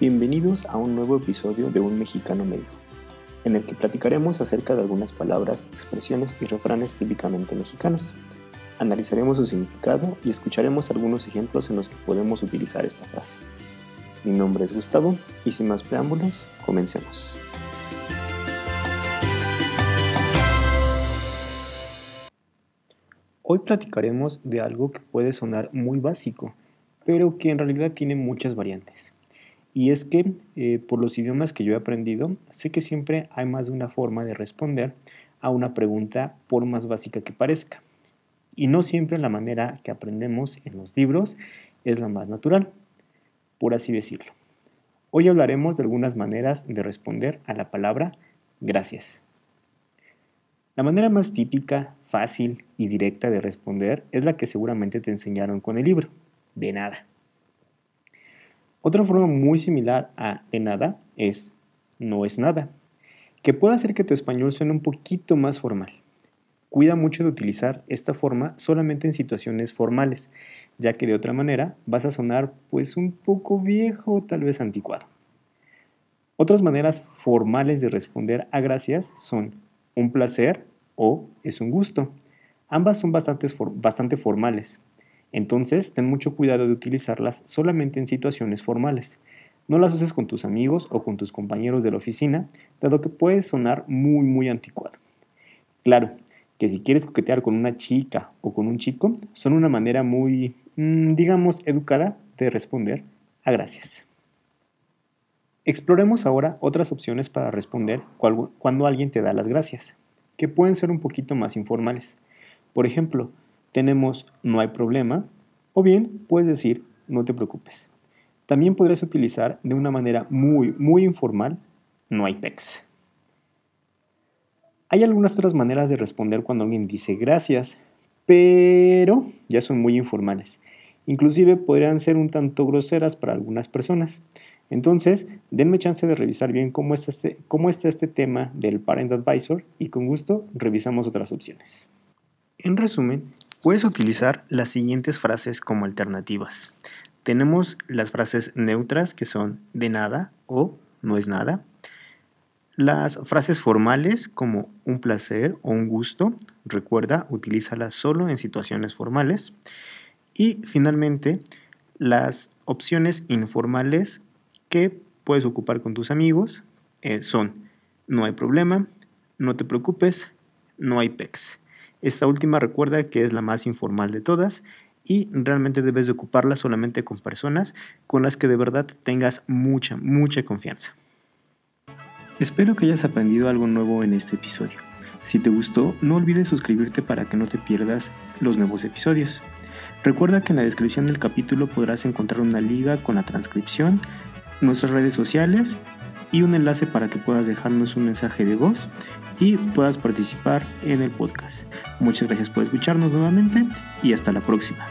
Bienvenidos a un nuevo episodio de Un Mexicano Medio, en el que platicaremos acerca de algunas palabras, expresiones y refranes típicamente mexicanos. Analizaremos su significado y escucharemos algunos ejemplos en los que podemos utilizar esta frase. Mi nombre es Gustavo y sin más preámbulos, comencemos. Hoy platicaremos de algo que puede sonar muy básico, pero que en realidad tiene muchas variantes. Y es que eh, por los idiomas que yo he aprendido, sé que siempre hay más de una forma de responder a una pregunta por más básica que parezca. Y no siempre la manera que aprendemos en los libros es la más natural, por así decirlo. Hoy hablaremos de algunas maneras de responder a la palabra gracias. La manera más típica, fácil y directa de responder es la que seguramente te enseñaron con el libro, de nada. Otra forma muy similar a de nada es no es nada, que puede hacer que tu español suene un poquito más formal. Cuida mucho de utilizar esta forma solamente en situaciones formales, ya que de otra manera vas a sonar pues un poco viejo o tal vez anticuado. Otras maneras formales de responder a gracias son un placer o es un gusto. Ambas son bastante, bastante formales, entonces ten mucho cuidado de utilizarlas solamente en situaciones formales. No las uses con tus amigos o con tus compañeros de la oficina, dado que puede sonar muy muy anticuado. Claro, que si quieres coquetear con una chica o con un chico, son una manera muy, mm, digamos, educada de responder a gracias. Exploremos ahora otras opciones para responder cuando alguien te da las gracias que pueden ser un poquito más informales. Por ejemplo, tenemos no hay problema o bien puedes decir no te preocupes. También podrías utilizar de una manera muy, muy informal no hay pex. Hay algunas otras maneras de responder cuando alguien dice gracias, pero ya son muy informales. Inclusive podrían ser un tanto groseras para algunas personas. Entonces, denme chance de revisar bien cómo está, este, cómo está este tema del Parent Advisor y con gusto revisamos otras opciones. En resumen, puedes utilizar las siguientes frases como alternativas. Tenemos las frases neutras que son de nada o no es nada. Las frases formales como un placer o un gusto, recuerda, utilízalas solo en situaciones formales. Y finalmente, las opciones informales que puedes ocupar con tus amigos eh, son no hay problema, no te preocupes, no hay pex. Esta última recuerda que es la más informal de todas y realmente debes de ocuparla solamente con personas con las que de verdad tengas mucha, mucha confianza. Espero que hayas aprendido algo nuevo en este episodio. Si te gustó, no olvides suscribirte para que no te pierdas los nuevos episodios. Recuerda que en la descripción del capítulo podrás encontrar una liga con la transcripción nuestras redes sociales y un enlace para que puedas dejarnos un mensaje de voz y puedas participar en el podcast. Muchas gracias por escucharnos nuevamente y hasta la próxima.